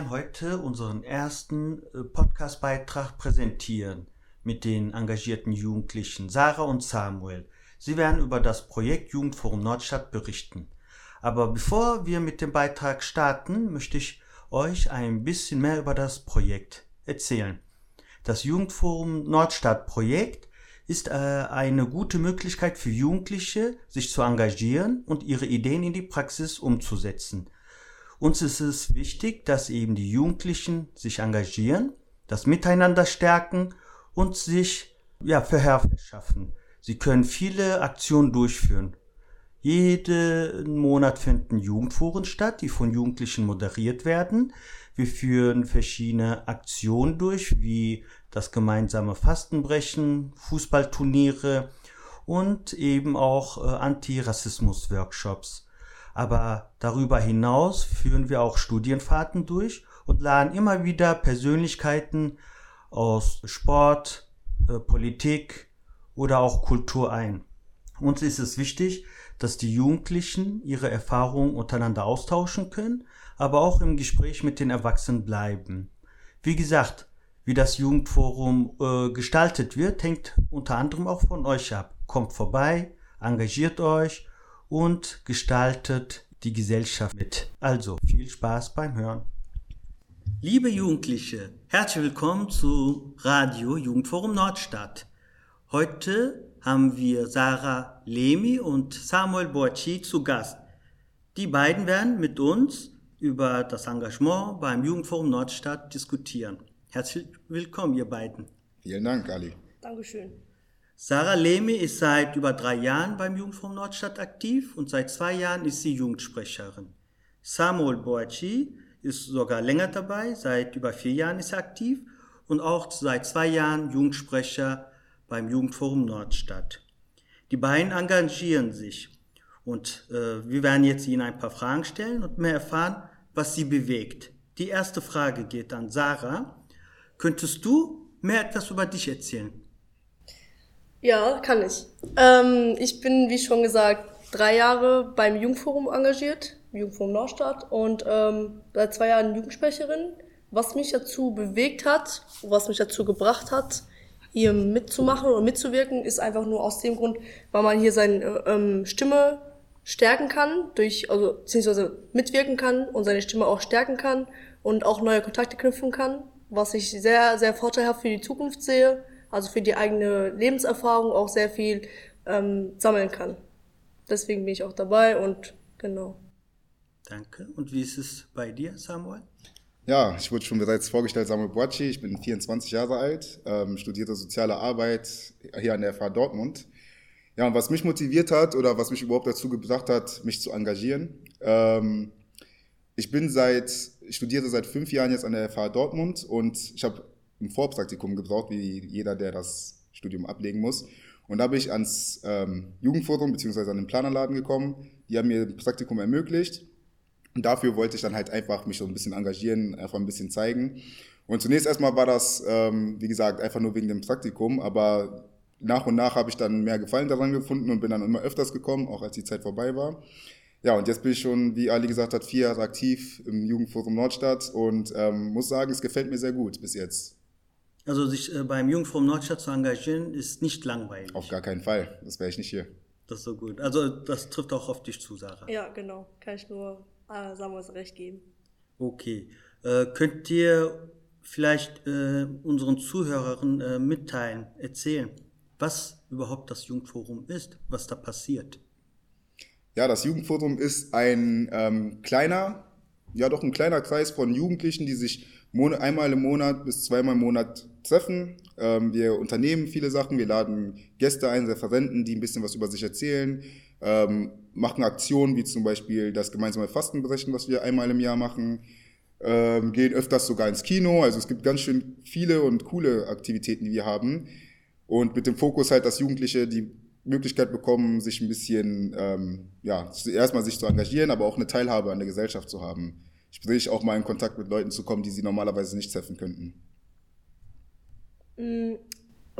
Werden heute unseren ersten äh, Podcast-Beitrag präsentieren mit den engagierten Jugendlichen Sarah und Samuel. Sie werden über das Projekt Jugendforum Nordstadt berichten. Aber bevor wir mit dem Beitrag starten, möchte ich euch ein bisschen mehr über das Projekt erzählen. Das Jugendforum Nordstadt Projekt ist äh, eine gute Möglichkeit für Jugendliche, sich zu engagieren und ihre Ideen in die Praxis umzusetzen. Uns ist es wichtig, dass eben die Jugendlichen sich engagieren, das Miteinander stärken und sich ja, Verhör verschaffen. Sie können viele Aktionen durchführen. Jeden Monat finden Jugendforen statt, die von Jugendlichen moderiert werden. Wir führen verschiedene Aktionen durch, wie das gemeinsame Fastenbrechen, Fußballturniere und eben auch äh, Antirassismus-Workshops. Aber darüber hinaus führen wir auch Studienfahrten durch und laden immer wieder Persönlichkeiten aus Sport, äh, Politik oder auch Kultur ein. Uns ist es wichtig, dass die Jugendlichen ihre Erfahrungen untereinander austauschen können, aber auch im Gespräch mit den Erwachsenen bleiben. Wie gesagt, wie das Jugendforum äh, gestaltet wird, hängt unter anderem auch von euch ab. Kommt vorbei, engagiert euch und gestaltet die Gesellschaft mit. Also viel Spaß beim Hören. Liebe Jugendliche, herzlich willkommen zu Radio Jugendforum Nordstadt. Heute haben wir Sarah Lemi und Samuel Boachi zu Gast. Die beiden werden mit uns über das Engagement beim Jugendforum Nordstadt diskutieren. Herzlich willkommen, ihr beiden. Vielen Dank, Ali. Dankeschön. Sarah Lemi ist seit über drei Jahren beim Jugendforum Nordstadt aktiv und seit zwei Jahren ist sie Jugendsprecherin. Samuel Boachi ist sogar länger dabei, seit über vier Jahren ist er aktiv und auch seit zwei Jahren Jugendsprecher beim Jugendforum Nordstadt. Die beiden engagieren sich und äh, wir werden jetzt Ihnen ein paar Fragen stellen und mehr erfahren, was sie bewegt. Die erste Frage geht an Sarah. Könntest du mehr etwas über dich erzählen? Ja, kann ich. Ähm, ich bin, wie schon gesagt, drei Jahre beim Jugendforum engagiert, Jugendforum Nordstadt, und ähm, seit zwei Jahren Jugendsprecherin. Was mich dazu bewegt hat, was mich dazu gebracht hat, hier mitzumachen oder mitzuwirken, ist einfach nur aus dem Grund, weil man hier seine ähm, Stimme stärken kann, durch, also beziehungsweise mitwirken kann und seine Stimme auch stärken kann und auch neue Kontakte knüpfen kann, was ich sehr, sehr vorteilhaft für die Zukunft sehe, also für die eigene Lebenserfahrung auch sehr viel ähm, sammeln kann. Deswegen bin ich auch dabei und genau. Danke. Und wie ist es bei dir, Samuel? Ja, ich wurde schon bereits vorgestellt, Samuel Boachi. Ich bin 24 Jahre alt, ähm, studierte soziale Arbeit hier an der FH Dortmund. Ja, und was mich motiviert hat oder was mich überhaupt dazu gebracht hat, mich zu engagieren, ähm, ich bin seit, ich studiere seit fünf Jahren jetzt an der FH Dortmund und ich habe ein Vorpraktikum gebraucht, wie jeder, der das Studium ablegen muss. Und da bin ich ans ähm, Jugendforum bzw. an den Planerladen gekommen. Die haben mir ein Praktikum ermöglicht. Und dafür wollte ich dann halt einfach mich so ein bisschen engagieren, einfach ein bisschen zeigen. Und zunächst erstmal war das, ähm, wie gesagt, einfach nur wegen dem Praktikum, aber nach und nach habe ich dann mehr Gefallen daran gefunden und bin dann immer öfters gekommen, auch als die Zeit vorbei war. Ja, und jetzt bin ich schon, wie Ali gesagt hat, vier Jahre aktiv im Jugendforum Nordstadt und ähm, muss sagen, es gefällt mir sehr gut bis jetzt. Also sich äh, beim Jugendforum Nordstadt zu engagieren, ist nicht langweilig. Auf gar keinen Fall, das wäre ich nicht hier. Das ist so gut. Also das trifft auch auf dich zu, Sarah. Ja, genau. Kann ich nur äh, Samuels recht geben. Okay. Äh, könnt ihr vielleicht äh, unseren Zuhörern äh, mitteilen, erzählen, was überhaupt das Jugendforum ist, was da passiert? Ja, das Jugendforum ist ein ähm, kleiner, ja doch ein kleiner Kreis von Jugendlichen, die sich einmal im Monat bis zweimal im Monat treffen. Ähm, wir unternehmen viele Sachen, wir laden Gäste ein, Referenten, die ein bisschen was über sich erzählen, ähm, machen Aktionen wie zum Beispiel das gemeinsame Fastenbrechen, was wir einmal im Jahr machen, ähm, gehen öfters sogar ins Kino. Also es gibt ganz schön viele und coole Aktivitäten, die wir haben. Und mit dem Fokus halt, dass Jugendliche die Möglichkeit bekommen, sich ein bisschen, ähm, ja, erstmal sich zu engagieren, aber auch eine Teilhabe an der Gesellschaft zu haben. Sprich, auch mal in Kontakt mit Leuten zu kommen, die sie normalerweise nicht treffen könnten. Mm,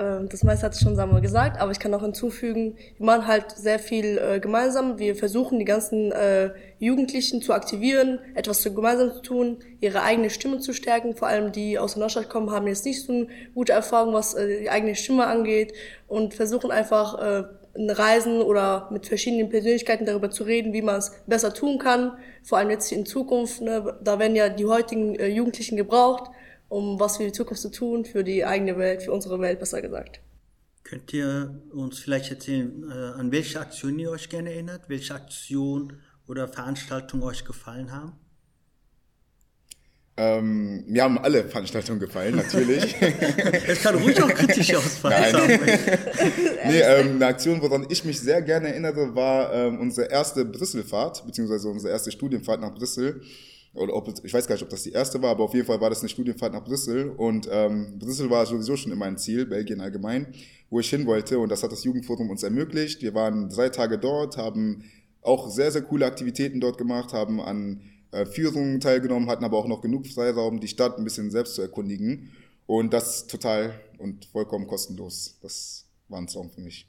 Ähm, das meiste hat schon Samuel gesagt, aber ich kann auch hinzufügen, wir machen halt sehr viel äh, gemeinsam. Wir versuchen die ganzen äh, Jugendlichen zu aktivieren, etwas zu gemeinsam zu tun, ihre eigene Stimme zu stärken. Vor allem die aus der Neustadt kommen, haben jetzt nicht so eine gute Erfahrung, was äh, die eigene Stimme angeht und versuchen einfach äh, in Reisen oder mit verschiedenen Persönlichkeiten darüber zu reden, wie man es besser tun kann. Vor allem jetzt in Zukunft, ne, da werden ja die heutigen äh, Jugendlichen gebraucht um was für die Zukunft zu tun, für die eigene Welt, für unsere Welt besser gesagt. Könnt ihr uns vielleicht erzählen, äh, an welche Aktion ihr euch gerne erinnert, welche Aktion oder Veranstaltung euch gefallen haben? Ähm, mir haben alle Veranstaltungen gefallen, natürlich. Es kann ruhig auch kritisch ausfallen. nee, ähm, eine Aktion, woran ich mich sehr gerne erinnere, war ähm, unsere erste Brüsselfahrt, beziehungsweise unsere erste Studienfahrt nach Brüssel oder ob, ich weiß gar nicht, ob das die erste war, aber auf jeden Fall war das eine Studienfahrt nach Brüssel und ähm, Brüssel war sowieso schon immer ein Ziel, Belgien allgemein, wo ich hin wollte und das hat das Jugendforum uns ermöglicht. Wir waren drei Tage dort, haben auch sehr, sehr coole Aktivitäten dort gemacht, haben an äh, Führungen teilgenommen, hatten aber auch noch genug Freiraum, die Stadt ein bisschen selbst zu erkundigen und das total und vollkommen kostenlos. Das war ein Traum für mich.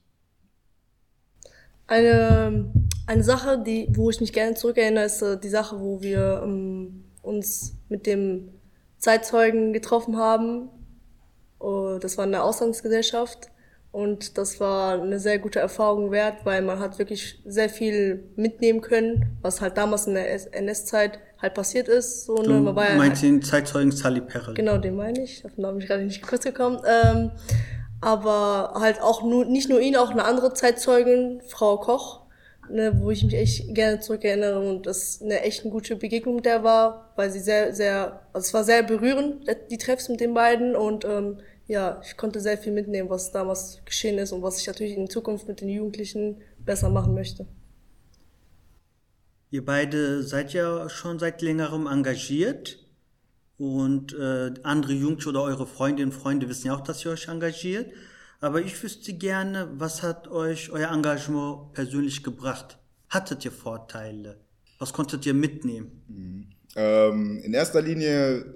Eine, eine Sache, die, wo ich mich gerne zurückerinnere, ist äh, die Sache, wo wir ähm, uns mit dem Zeitzeugen getroffen haben. Oh, das war eine Auslandsgesellschaft und das war eine sehr gute Erfahrung wert, weil man hat wirklich sehr viel mitnehmen können, was halt damals in der NS-Zeit halt passiert ist. So, ne? man war ja meinst halt, den Zeitzeugen Sally Perel? Genau, den meine ich. Auf den Namen bin ich gerade nicht kurz gekommen. Ähm, aber halt auch nur, nicht nur ihn, auch eine andere Zeitzeugin, Frau Koch, ne, wo ich mich echt gerne zurückerinnere und das eine echt eine gute Begegnung der war, weil sie sehr, sehr, also es war sehr berührend, die Treffs mit den beiden und ähm, ja, ich konnte sehr viel mitnehmen, was damals geschehen ist und was ich natürlich in Zukunft mit den Jugendlichen besser machen möchte. Ihr beide seid ja schon seit längerem engagiert. Und äh, andere Jugendliche oder eure Freundinnen und Freunde wissen ja auch, dass ihr euch engagiert. Aber ich wüsste gerne, was hat euch euer Engagement persönlich gebracht? Hattet ihr Vorteile? Was konntet ihr mitnehmen? Mhm. Ähm, in erster Linie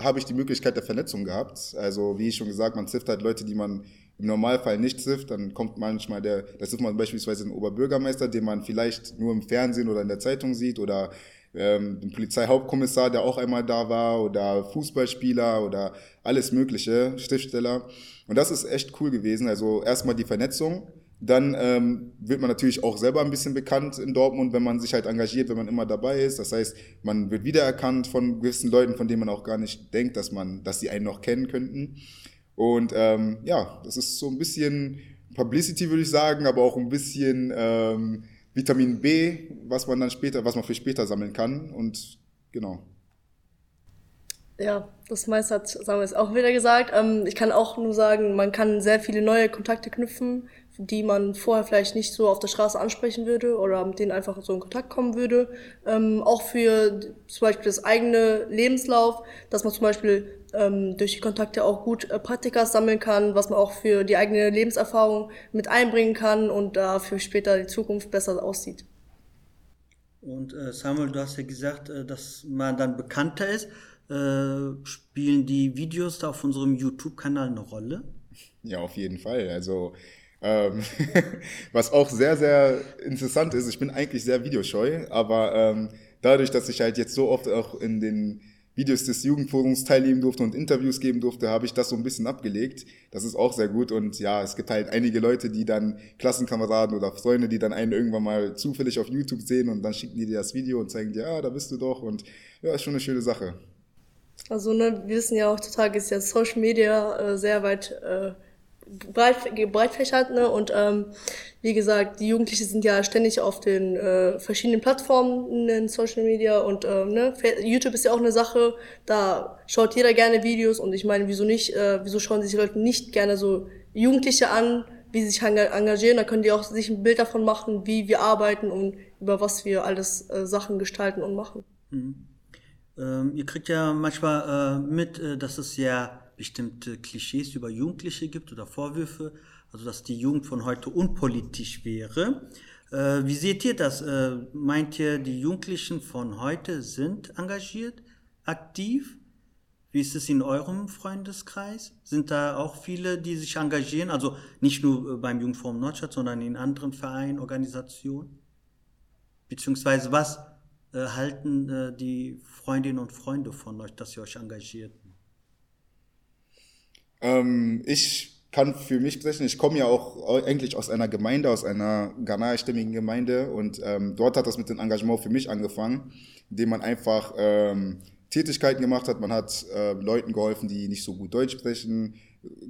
habe ich die Möglichkeit der Vernetzung gehabt. Also wie ich schon gesagt, man trifft halt Leute, die man im Normalfall nicht trifft. Dann kommt manchmal der, da trifft man beispielsweise den Oberbürgermeister, den man vielleicht nur im Fernsehen oder in der Zeitung sieht oder ähm, den Polizeihauptkommissar, der auch einmal da war, oder Fußballspieler oder alles Mögliche, Schriftsteller. Und das ist echt cool gewesen. Also erstmal die Vernetzung. Dann ähm, wird man natürlich auch selber ein bisschen bekannt in Dortmund, wenn man sich halt engagiert, wenn man immer dabei ist. Das heißt, man wird wiedererkannt von gewissen Leuten, von denen man auch gar nicht denkt, dass man, dass sie einen noch kennen könnten. Und ähm, ja, das ist so ein bisschen Publicity, würde ich sagen, aber auch ein bisschen ähm, Vitamin B, was man dann später, was man für später sammeln kann und genau. Ja, das meiste hat Samuel auch wieder gesagt. Ähm, ich kann auch nur sagen, man kann sehr viele neue Kontakte knüpfen, die man vorher vielleicht nicht so auf der Straße ansprechen würde oder mit denen einfach so in Kontakt kommen würde. Ähm, auch für zum Beispiel das eigene Lebenslauf, dass man zum Beispiel ähm, durch die Kontakte auch gut äh, Praktika sammeln kann, was man auch für die eigene Lebenserfahrung mit einbringen kann und dafür später die Zukunft besser aussieht. Und äh, Samuel, du hast ja gesagt, äh, dass man dann bekannter ist. Äh, spielen die Videos da auf unserem YouTube-Kanal eine Rolle? Ja, auf jeden Fall. Also ähm, was auch sehr, sehr interessant ist, ich bin eigentlich sehr videoscheu, aber ähm, dadurch, dass ich halt jetzt so oft auch in den Videos des Jugendforums teilnehmen durfte und Interviews geben durfte, habe ich das so ein bisschen abgelegt. Das ist auch sehr gut und ja, es gibt halt einige Leute, die dann Klassenkameraden oder Freunde, die dann einen irgendwann mal zufällig auf YouTube sehen und dann schicken die dir das Video und zeigen dir, ja, da bist du doch und ja, ist schon eine schöne Sache. Also ne, wir wissen ja auch, heutzutage ist ja Social Media äh, sehr weit äh, breit, breitfächert, ne? Und ähm, wie gesagt, die Jugendlichen sind ja ständig auf den äh, verschiedenen Plattformen in Social Media und äh, ne? YouTube ist ja auch eine Sache, da schaut jeder gerne Videos und ich meine, wieso nicht, äh, wieso schauen sich Leute nicht gerne so Jugendliche an, wie sie sich engagieren, da können die auch sich ein Bild davon machen, wie wir arbeiten und über was wir alles äh, Sachen gestalten und machen. Mhm. Ähm, ihr kriegt ja manchmal äh, mit, äh, dass es ja bestimmte Klischees über Jugendliche gibt oder Vorwürfe, also dass die Jugend von heute unpolitisch wäre. Äh, wie seht ihr das? Äh, meint ihr, die Jugendlichen von heute sind engagiert, aktiv? Wie ist es in eurem Freundeskreis? Sind da auch viele, die sich engagieren? Also nicht nur äh, beim Jungforum Nordstadt, sondern in anderen Vereinen, Organisationen? Beziehungsweise was äh, halten äh, die Freundinnen und Freunde von euch, dass ihr euch engagiert? Ähm, ich kann für mich sprechen, ich komme ja auch eigentlich aus einer Gemeinde, aus einer ghanaerstämmigen Gemeinde und ähm, dort hat das mit dem Engagement für mich angefangen, indem man einfach ähm, Tätigkeiten gemacht hat, man hat äh, Leuten geholfen, die nicht so gut Deutsch sprechen,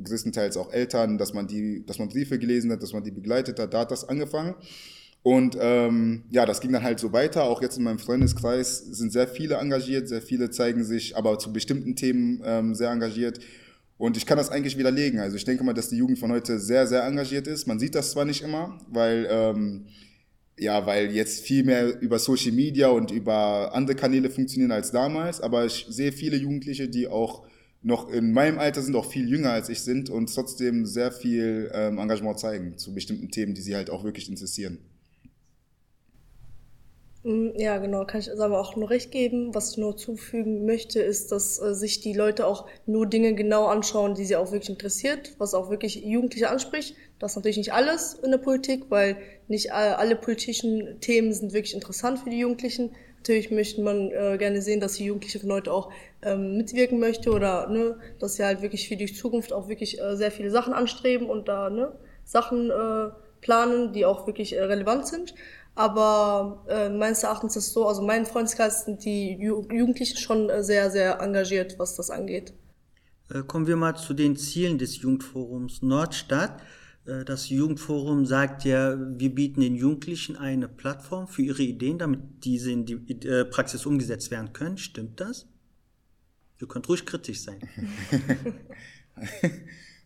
größtenteils auch Eltern, dass man die, dass man Briefe gelesen hat, dass man die begleitet hat, da hat das angefangen. Und ähm, ja, das ging dann halt so weiter. Auch jetzt in meinem Freundeskreis sind sehr viele engagiert, sehr viele zeigen sich aber zu bestimmten Themen ähm, sehr engagiert. Und ich kann das eigentlich widerlegen. Also ich denke mal, dass die Jugend von heute sehr, sehr engagiert ist. Man sieht das zwar nicht immer, weil, ähm, ja, weil jetzt viel mehr über Social Media und über andere Kanäle funktionieren als damals, aber ich sehe viele Jugendliche, die auch noch in meinem Alter sind, auch viel jünger als ich sind und trotzdem sehr viel ähm, Engagement zeigen zu bestimmten Themen, die sie halt auch wirklich interessieren. Mm, ja, genau, kann ich aber auch nur recht geben. Was ich nur zufügen möchte, ist, dass äh, sich die Leute auch nur Dinge genau anschauen, die sie auch wirklich interessiert, was auch wirklich Jugendliche anspricht. Das ist natürlich nicht alles in der Politik, weil nicht alle politischen Themen sind wirklich interessant für die Jugendlichen. Natürlich möchte man äh, gerne sehen, dass die Jugendliche von heute auch ähm, mitwirken möchte oder ne, dass sie halt wirklich für die Zukunft auch wirklich äh, sehr viele Sachen anstreben und da ne, Sachen äh, planen, die auch wirklich äh, relevant sind. Aber äh, meines Erachtens ist es so, also mein Freundeskreis sind die Ju Jugendlichen schon äh, sehr, sehr engagiert, was das angeht. Äh, kommen wir mal zu den Zielen des Jugendforums Nordstadt. Äh, das Jugendforum sagt ja, wir bieten den Jugendlichen eine Plattform für ihre Ideen, damit diese in die Praxis umgesetzt werden können. Stimmt das? Ihr könnt ruhig kritisch sein.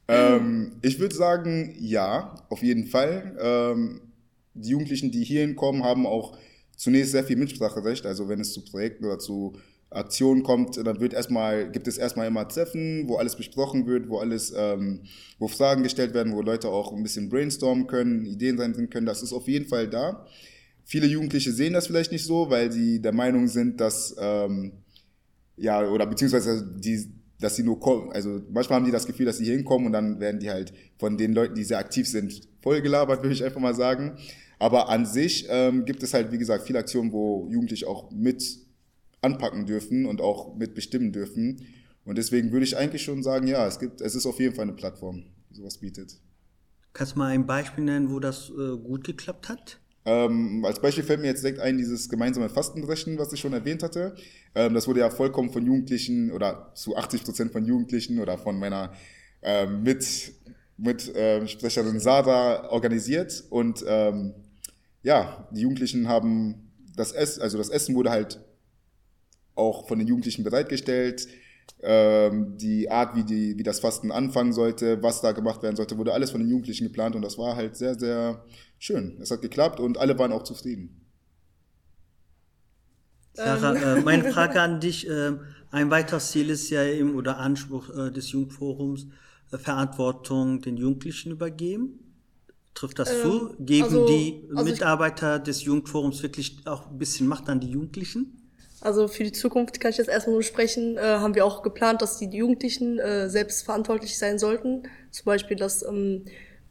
ähm, ich würde sagen, ja, auf jeden Fall. Ähm, die Jugendlichen, die hierhin kommen, haben auch zunächst sehr viel Mitspracherecht. Also wenn es zu Projekten oder zu Aktionen kommt, dann wird erstmal, gibt es erstmal immer Treffen, wo alles besprochen wird, wo alles, ähm, wo Fragen gestellt werden, wo Leute auch ein bisschen brainstormen können, Ideen sein können. Das ist auf jeden Fall da. Viele Jugendliche sehen das vielleicht nicht so, weil sie der Meinung sind, dass ähm, ja oder beziehungsweise die dass sie nur kommen, also manchmal haben die das Gefühl, dass sie hier hinkommen und dann werden die halt von den Leuten, die sehr aktiv sind, vollgelabert, würde ich einfach mal sagen. Aber an sich ähm, gibt es halt, wie gesagt, viele Aktionen, wo Jugendliche auch mit anpacken dürfen und auch mit bestimmen dürfen. Und deswegen würde ich eigentlich schon sagen, ja, es gibt, es ist auf jeden Fall eine Plattform, die sowas bietet. Kannst du mal ein Beispiel nennen, wo das äh, gut geklappt hat? Ähm, als Beispiel fällt mir jetzt direkt ein, dieses gemeinsame Fastenbrechen, was ich schon erwähnt hatte. Ähm, das wurde ja vollkommen von Jugendlichen oder zu 80 Prozent von Jugendlichen oder von meiner ähm, mit, mit äh, Sprecherin Sada organisiert. Und ähm, ja, die Jugendlichen haben das Essen, also das Essen wurde halt auch von den Jugendlichen bereitgestellt. Ähm, die Art, wie, die, wie das Fasten anfangen sollte, was da gemacht werden sollte, wurde alles von den Jugendlichen geplant und das war halt sehr, sehr schön. Es hat geklappt und alle waren auch zufrieden. Sarah, äh, meine Frage an dich, äh, ein weiteres Ziel ist ja eben oder Anspruch äh, des Jugendforums, äh, Verantwortung den Jugendlichen übergeben. Trifft das ähm, zu? Geben also, die also Mitarbeiter des Jugendforums wirklich auch ein bisschen Macht an die Jugendlichen? Also für die Zukunft kann ich jetzt erstmal nur sprechen, äh, haben wir auch geplant, dass die Jugendlichen äh, selbst verantwortlich sein sollten. Zum Beispiel, dass ähm,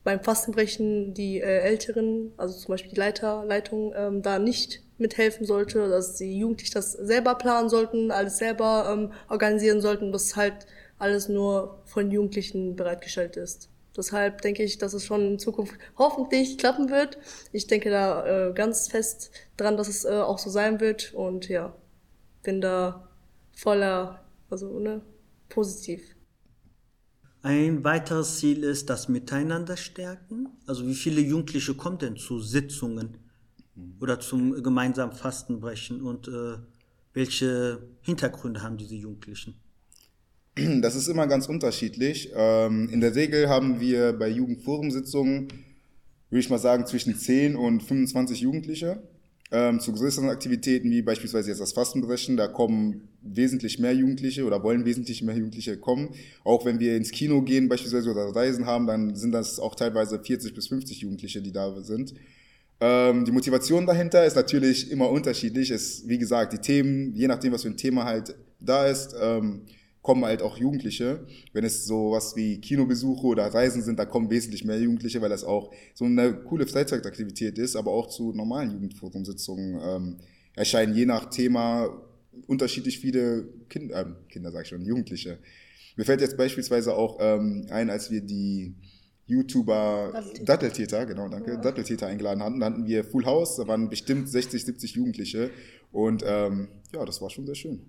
beim Fastenbrechen die äh, Älteren, also zum Beispiel die Leiter, Leitung, ähm, da nicht mithelfen sollte, dass die Jugendlichen das selber planen sollten, alles selber ähm, organisieren sollten, dass halt alles nur von Jugendlichen bereitgestellt ist. Deshalb denke ich, dass es schon in Zukunft hoffentlich klappen wird. Ich denke da äh, ganz fest dran, dass es äh, auch so sein wird und ja, bin da voller, also ne, positiv. Ein weiteres Ziel ist das Miteinander stärken. Also wie viele Jugendliche kommen denn zu Sitzungen oder zum gemeinsamen Fastenbrechen und äh, welche Hintergründe haben diese Jugendlichen? Das ist immer ganz unterschiedlich. Ähm, in der Regel haben wir bei Jugendforumsitzungen, würde ich mal sagen, zwischen 10 und 25 Jugendliche. Ähm, zu größeren Aktivitäten wie beispielsweise jetzt das Fastenbrechen, da kommen wesentlich mehr Jugendliche oder wollen wesentlich mehr Jugendliche kommen. Auch wenn wir ins Kino gehen beispielsweise oder Reisen haben, dann sind das auch teilweise 40 bis 50 Jugendliche, die da sind. Ähm, die Motivation dahinter ist natürlich immer unterschiedlich. Es, wie gesagt, die Themen, je nachdem, was für ein Thema halt da ist, kommen halt auch Jugendliche. Wenn es so was wie Kinobesuche oder Reisen sind, da kommen wesentlich mehr Jugendliche, weil das auch so eine coole Freizeitaktivität ist, aber auch zu normalen Jugendforumsitzungen ähm, erscheinen je nach Thema unterschiedlich viele Kinder, äh, Kinder sag ich schon, Jugendliche. Mir fällt jetzt beispielsweise auch ähm, ein, als wir die YouTuber Datteltäter, Datteltäter genau, danke, ja. Datteltäter eingeladen hatten. Da hatten wir Full House, da waren bestimmt 60, 70 Jugendliche und ähm, ja, das war schon sehr schön.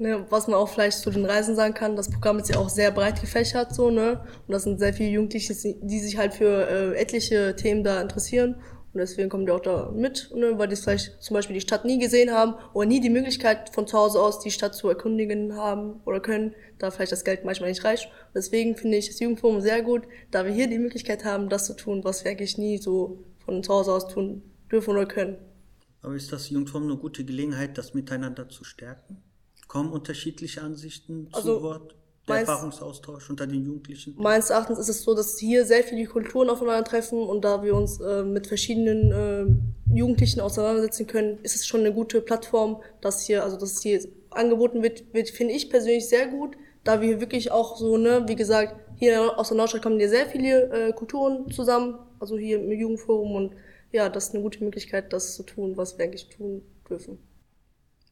Ne, was man auch vielleicht zu den Reisen sagen kann, das Programm ist ja auch sehr breit gefächert, so, ne? Und das sind sehr viele Jugendliche, die sich halt für äh, etliche Themen da interessieren. Und deswegen kommen die auch da mit, ne? weil die vielleicht zum Beispiel die Stadt nie gesehen haben oder nie die Möglichkeit von zu Hause aus die Stadt zu erkundigen haben oder können, da vielleicht das Geld manchmal nicht reicht. Und deswegen finde ich das Jugendforum sehr gut, da wir hier die Möglichkeit haben, das zu tun, was wir eigentlich nie so von zu Hause aus tun dürfen oder können. Aber ist das Jugendforum eine gute Gelegenheit, das miteinander zu stärken? Kommen unterschiedliche Ansichten also, zu Wort? Der meins, Erfahrungsaustausch unter den Jugendlichen? Meines Erachtens ist es so, dass hier sehr viele Kulturen aufeinandertreffen und da wir uns äh, mit verschiedenen äh, Jugendlichen auseinandersetzen können, ist es schon eine gute Plattform, dass hier, also dass hier angeboten wird, wird finde ich persönlich sehr gut, da wir wirklich auch so, ne, wie gesagt, hier aus der Nordstadt kommen hier sehr viele äh, Kulturen zusammen, also hier im Jugendforum und ja, das ist eine gute Möglichkeit, das zu tun, was wir eigentlich tun dürfen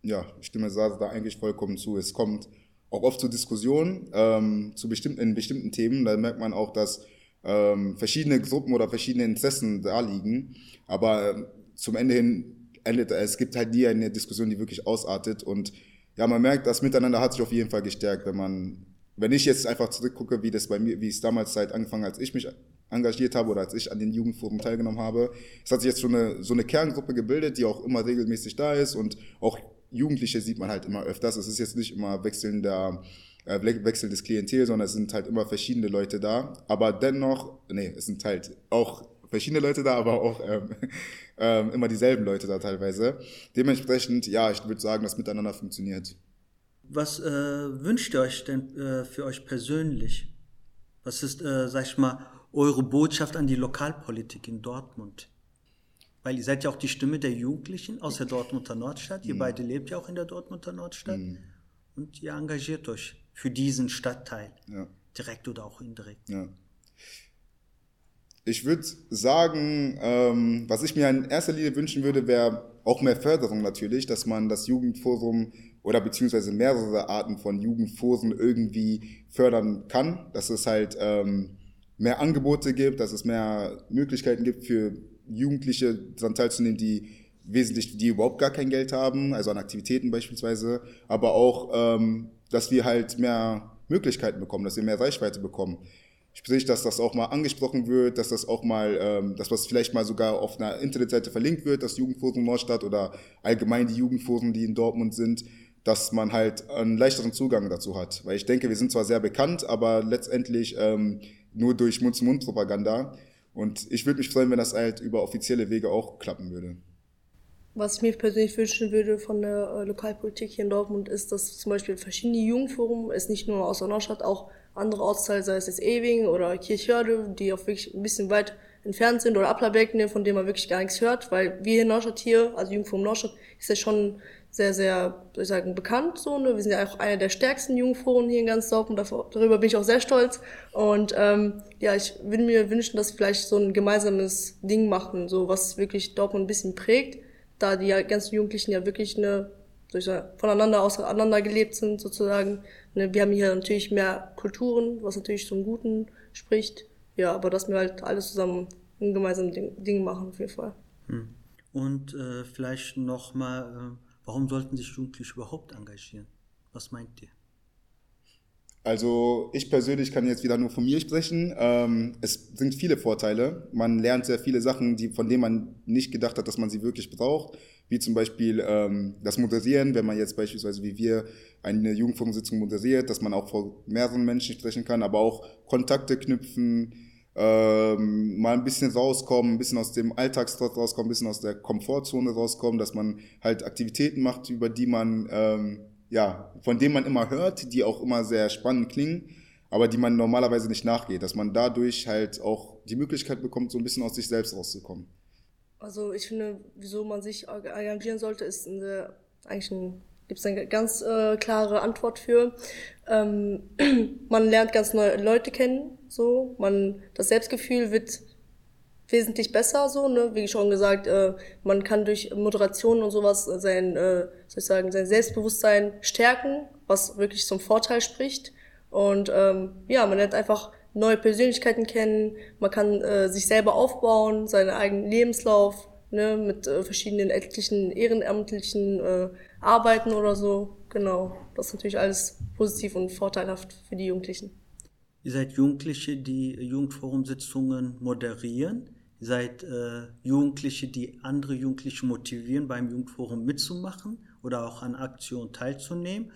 ja, ich stimme Sasa da eigentlich vollkommen zu. Es kommt auch oft zu Diskussionen ähm, zu bestimmten, in bestimmten Themen. Da merkt man auch, dass ähm, verschiedene Gruppen oder verschiedene Interessen da liegen. Aber äh, zum Ende hin endet es gibt halt nie eine Diskussion, die wirklich ausartet. Und ja, man merkt, das Miteinander hat sich auf jeden Fall gestärkt, wenn man, wenn ich jetzt einfach zurückgucke, wie das bei mir, wie es damals seit angefangen, als ich mich engagiert habe oder als ich an den Jugendforen teilgenommen habe. Es hat sich jetzt schon eine, so eine Kerngruppe gebildet, die auch immer regelmäßig da ist und auch Jugendliche sieht man halt immer öfters. Es ist jetzt nicht immer wechselnder, äh, wechselndes Klientel, sondern es sind halt immer verschiedene Leute da. Aber dennoch, nee, es sind halt auch verschiedene Leute da, aber auch ähm, ähm, immer dieselben Leute da teilweise. Dementsprechend, ja, ich würde sagen, das miteinander funktioniert. Was äh, wünscht ihr euch denn äh, für euch persönlich? Was ist, äh, sag ich mal, eure Botschaft an die Lokalpolitik in Dortmund? Weil ihr seid ja auch die Stimme der Jugendlichen aus der Dortmunder Nordstadt. Ihr mhm. beide lebt ja auch in der Dortmunder Nordstadt. Mhm. Und ihr engagiert euch für diesen Stadtteil. Ja. Direkt oder auch indirekt. Ja. Ich würde sagen, ähm, was ich mir in erster Linie wünschen würde, wäre auch mehr Förderung natürlich, dass man das Jugendforum oder beziehungsweise mehrere Arten von Jugendforen irgendwie fördern kann, dass es halt ähm, mehr Angebote gibt, dass es mehr Möglichkeiten gibt für Jugendliche daran teilzunehmen, die wesentlich, die überhaupt gar kein Geld haben, also an Aktivitäten beispielsweise, aber auch, ähm, dass wir halt mehr Möglichkeiten bekommen, dass wir mehr Reichweite bekommen. Sprich, dass das auch mal angesprochen wird, dass das auch mal, ähm, dass was vielleicht mal sogar auf einer Internetseite verlinkt wird, das Jugendforum Nordstadt oder allgemein die Jugendforen, die in Dortmund sind, dass man halt einen leichteren Zugang dazu hat. Weil ich denke, wir sind zwar sehr bekannt, aber letztendlich ähm, nur durch Mund-zu-Mund-Propaganda. Und ich würde mich freuen, wenn das halt über offizielle Wege auch klappen würde. Was ich mir persönlich wünschen würde von der äh, Lokalpolitik hier in Dortmund ist, dass zum Beispiel verschiedene Jugendforen, es nicht nur aus der Nordstadt, auch andere Ortsteile, sei es jetzt Ewing oder Kirchhörde, die auch wirklich ein bisschen weit entfernt sind oder Applerbecken, von denen man wirklich gar nichts hört, weil wir hier in Nordstadt hier, also Jugendforum Nordstadt, ist ja schon sehr, sehr, soll ich sagen, bekannt. So, ne? Wir sind ja auch einer der stärksten Jugendforen hier in ganz Dortmund. Darüber bin ich auch sehr stolz. Und ähm, ja, ich würde mir wünschen, dass wir vielleicht so ein gemeinsames Ding machen, so was wirklich Dortmund ein bisschen prägt, da die ganzen Jugendlichen ja wirklich eine soll ich sagen, voneinander auseinander gelebt sind sozusagen. Ne? Wir haben hier natürlich mehr Kulturen, was natürlich zum Guten spricht. Ja, aber dass wir halt alles zusammen ein gemeinsames Ding, Ding machen auf jeden Fall. Hm. Und äh, vielleicht nochmal äh Warum sollten sich Jugendliche überhaupt engagieren? Was meint ihr? Also ich persönlich kann jetzt wieder nur von mir sprechen. Ähm, es sind viele Vorteile. Man lernt sehr viele Sachen, die, von denen man nicht gedacht hat, dass man sie wirklich braucht. Wie zum Beispiel ähm, das Moderieren, wenn man jetzt beispielsweise wie wir eine Jugendforumsitzung moderiert, dass man auch vor mehreren Menschen sprechen kann, aber auch Kontakte knüpfen, ähm, mal ein bisschen rauskommen, ein bisschen aus dem Alltagstrott rauskommen, ein bisschen aus der Komfortzone rauskommen, dass man halt Aktivitäten macht, über die man, ähm, ja, von denen man immer hört, die auch immer sehr spannend klingen, aber die man normalerweise nicht nachgeht, dass man dadurch halt auch die Möglichkeit bekommt, so ein bisschen aus sich selbst rauszukommen. Also ich finde, wieso man sich engagieren sollte, ist eine, eigentlich ein Gibt es eine ganz äh, klare Antwort für. Ähm, man lernt ganz neue Leute kennen, so. Man, das Selbstgefühl wird wesentlich besser, so, ne? Wie schon gesagt, äh, man kann durch Moderation und sowas sein, äh, soll ich sagen, sein Selbstbewusstsein stärken, was wirklich zum Vorteil spricht. Und ähm, ja, man lernt einfach neue Persönlichkeiten kennen, man kann äh, sich selber aufbauen, seinen eigenen Lebenslauf, ne, mit äh, verschiedenen etlichen ehrenamtlichen äh, Arbeiten oder so. Genau, das ist natürlich alles positiv und vorteilhaft für die Jugendlichen. Ihr seid Jugendliche, die Jugendforumsitzungen moderieren. Ihr seid äh, Jugendliche, die andere Jugendliche motivieren, beim Jugendforum mitzumachen oder auch an Aktionen teilzunehmen.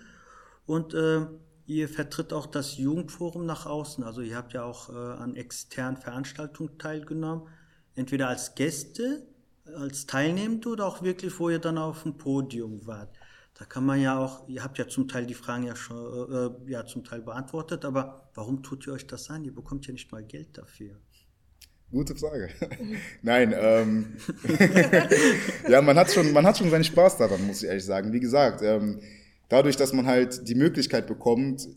Und äh, ihr vertritt auch das Jugendforum nach außen. Also ihr habt ja auch äh, an externen Veranstaltungen teilgenommen, entweder als Gäste, als Teilnehmende oder auch wirklich, wo ihr dann auf dem Podium wart. Da kann man ja auch, ihr habt ja zum Teil die Fragen ja schon äh, ja zum Teil beantwortet, aber warum tut ihr euch das an? Ihr bekommt ja nicht mal Geld dafür. Gute Frage. Nein, ähm, ja, man hat schon, man hat schon seinen Spaß daran, muss ich ehrlich sagen. Wie gesagt, ähm, dadurch, dass man halt die Möglichkeit bekommt,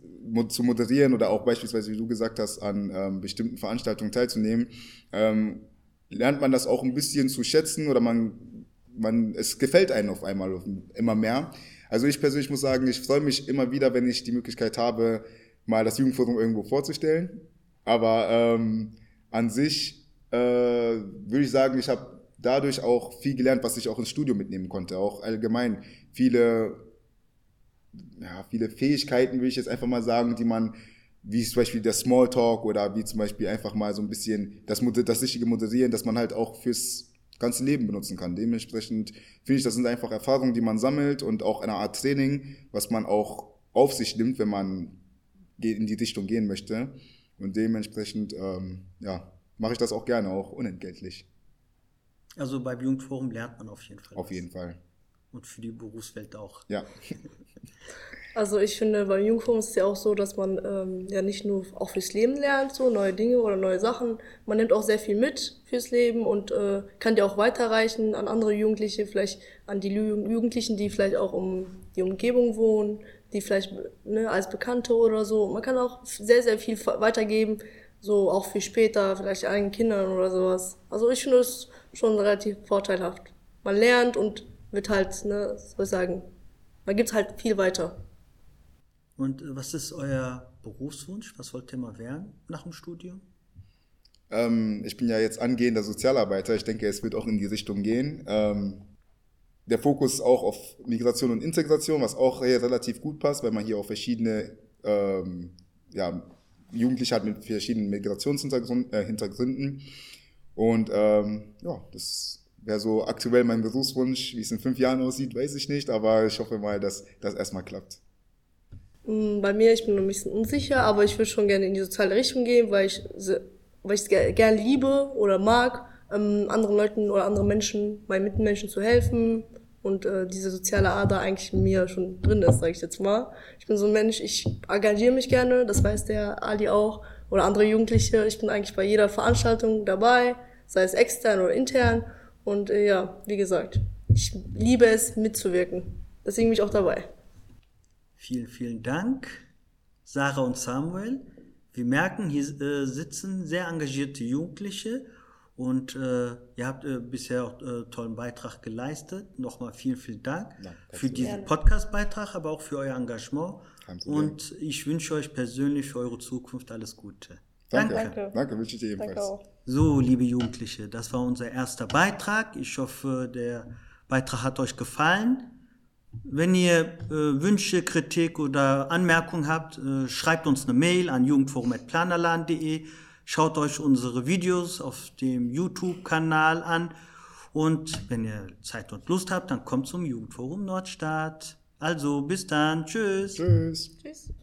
zu moderieren oder auch beispielsweise, wie du gesagt hast, an ähm, bestimmten Veranstaltungen teilzunehmen, ähm, lernt man das auch ein bisschen zu schätzen oder man, man, es gefällt einem auf einmal immer mehr. Also ich persönlich muss sagen, ich freue mich immer wieder, wenn ich die Möglichkeit habe, mal das Jugendforum irgendwo vorzustellen. Aber ähm, an sich äh, würde ich sagen, ich habe dadurch auch viel gelernt, was ich auch ins Studio mitnehmen konnte. Auch allgemein viele, ja, viele Fähigkeiten, würde ich jetzt einfach mal sagen, die man wie zum Beispiel der Smalltalk oder wie zum Beispiel einfach mal so ein bisschen das, das richtige Moderieren, dass man halt auch fürs ganze Leben benutzen kann. Dementsprechend finde ich, das sind einfach Erfahrungen, die man sammelt und auch eine Art Training, was man auch auf sich nimmt, wenn man in die Richtung gehen möchte. Und dementsprechend, ähm, ja, mache ich das auch gerne, auch unentgeltlich. Also beim Jugendforum lernt man auf jeden Fall. Auf was. jeden Fall. Und für die Berufswelt auch. Ja. Also ich finde, beim Jugendforum ist es ja auch so, dass man ähm, ja nicht nur auch fürs Leben lernt, so neue Dinge oder neue Sachen. Man nimmt auch sehr viel mit fürs Leben und äh, kann die auch weiterreichen an andere Jugendliche, vielleicht an die Jugendlichen, die vielleicht auch um die Umgebung wohnen, die vielleicht ne, als Bekannte oder so. Man kann auch sehr, sehr viel weitergeben, so auch für später, vielleicht eigenen Kindern oder sowas. Also ich finde es schon relativ vorteilhaft. Man lernt und wird halt, ne, soll ich sagen, man gibt halt viel weiter. Und äh, was ist euer Berufswunsch? Was wollt ihr mal werden nach dem Studium? Ähm, ich bin ja jetzt angehender Sozialarbeiter. Ich denke, es wird auch in die Richtung gehen. Ähm, der Fokus auch auf Migration und Integration, was auch relativ gut passt, weil man hier auch verschiedene ähm, ja, Jugendliche hat mit verschiedenen Migrationshintergründen. Äh, und ähm, ja, das wäre so aktuell mein Berufswunsch. Wie es in fünf Jahren aussieht, weiß ich nicht, aber ich hoffe mal, dass das erstmal klappt. Mm, bei mir, ich bin ein bisschen unsicher, aber ich würde schon gerne in die soziale Richtung gehen, weil ich weil ich es gerne liebe oder mag, ähm, anderen Leuten oder anderen Menschen, meinen Mitmenschen zu helfen und äh, diese soziale Ader eigentlich in mir schon drin ist, sage ich jetzt mal. Ich bin so ein Mensch, ich engagiere mich gerne, das weiß der Ali auch oder andere Jugendliche. Ich bin eigentlich bei jeder Veranstaltung dabei, sei es extern oder intern und äh, ja, wie gesagt, ich liebe es mitzuwirken. Deswegen bin ich auch dabei. Vielen, vielen Dank, Sarah und Samuel. Wir merken, hier äh, sitzen sehr engagierte Jugendliche und äh, ihr habt äh, bisher auch äh, tollen Beitrag geleistet. Nochmal vielen, vielen Dank ja, für diesen Podcast-Beitrag, aber auch für euer Engagement. Und ich wünsche euch persönlich für eure Zukunft alles Gute. Danke. Danke, Danke wünsche ich dir ebenfalls. So, liebe Jugendliche, das war unser erster Beitrag. Ich hoffe, der Beitrag hat euch gefallen. Wenn ihr äh, Wünsche, Kritik oder Anmerkungen habt, äh, schreibt uns eine Mail an jugendforum.planerladen.de. Schaut euch unsere Videos auf dem YouTube-Kanal an. Und wenn ihr Zeit und Lust habt, dann kommt zum Jugendforum Nordstadt. Also, bis dann. Tschüss. Tschüss. Tschüss.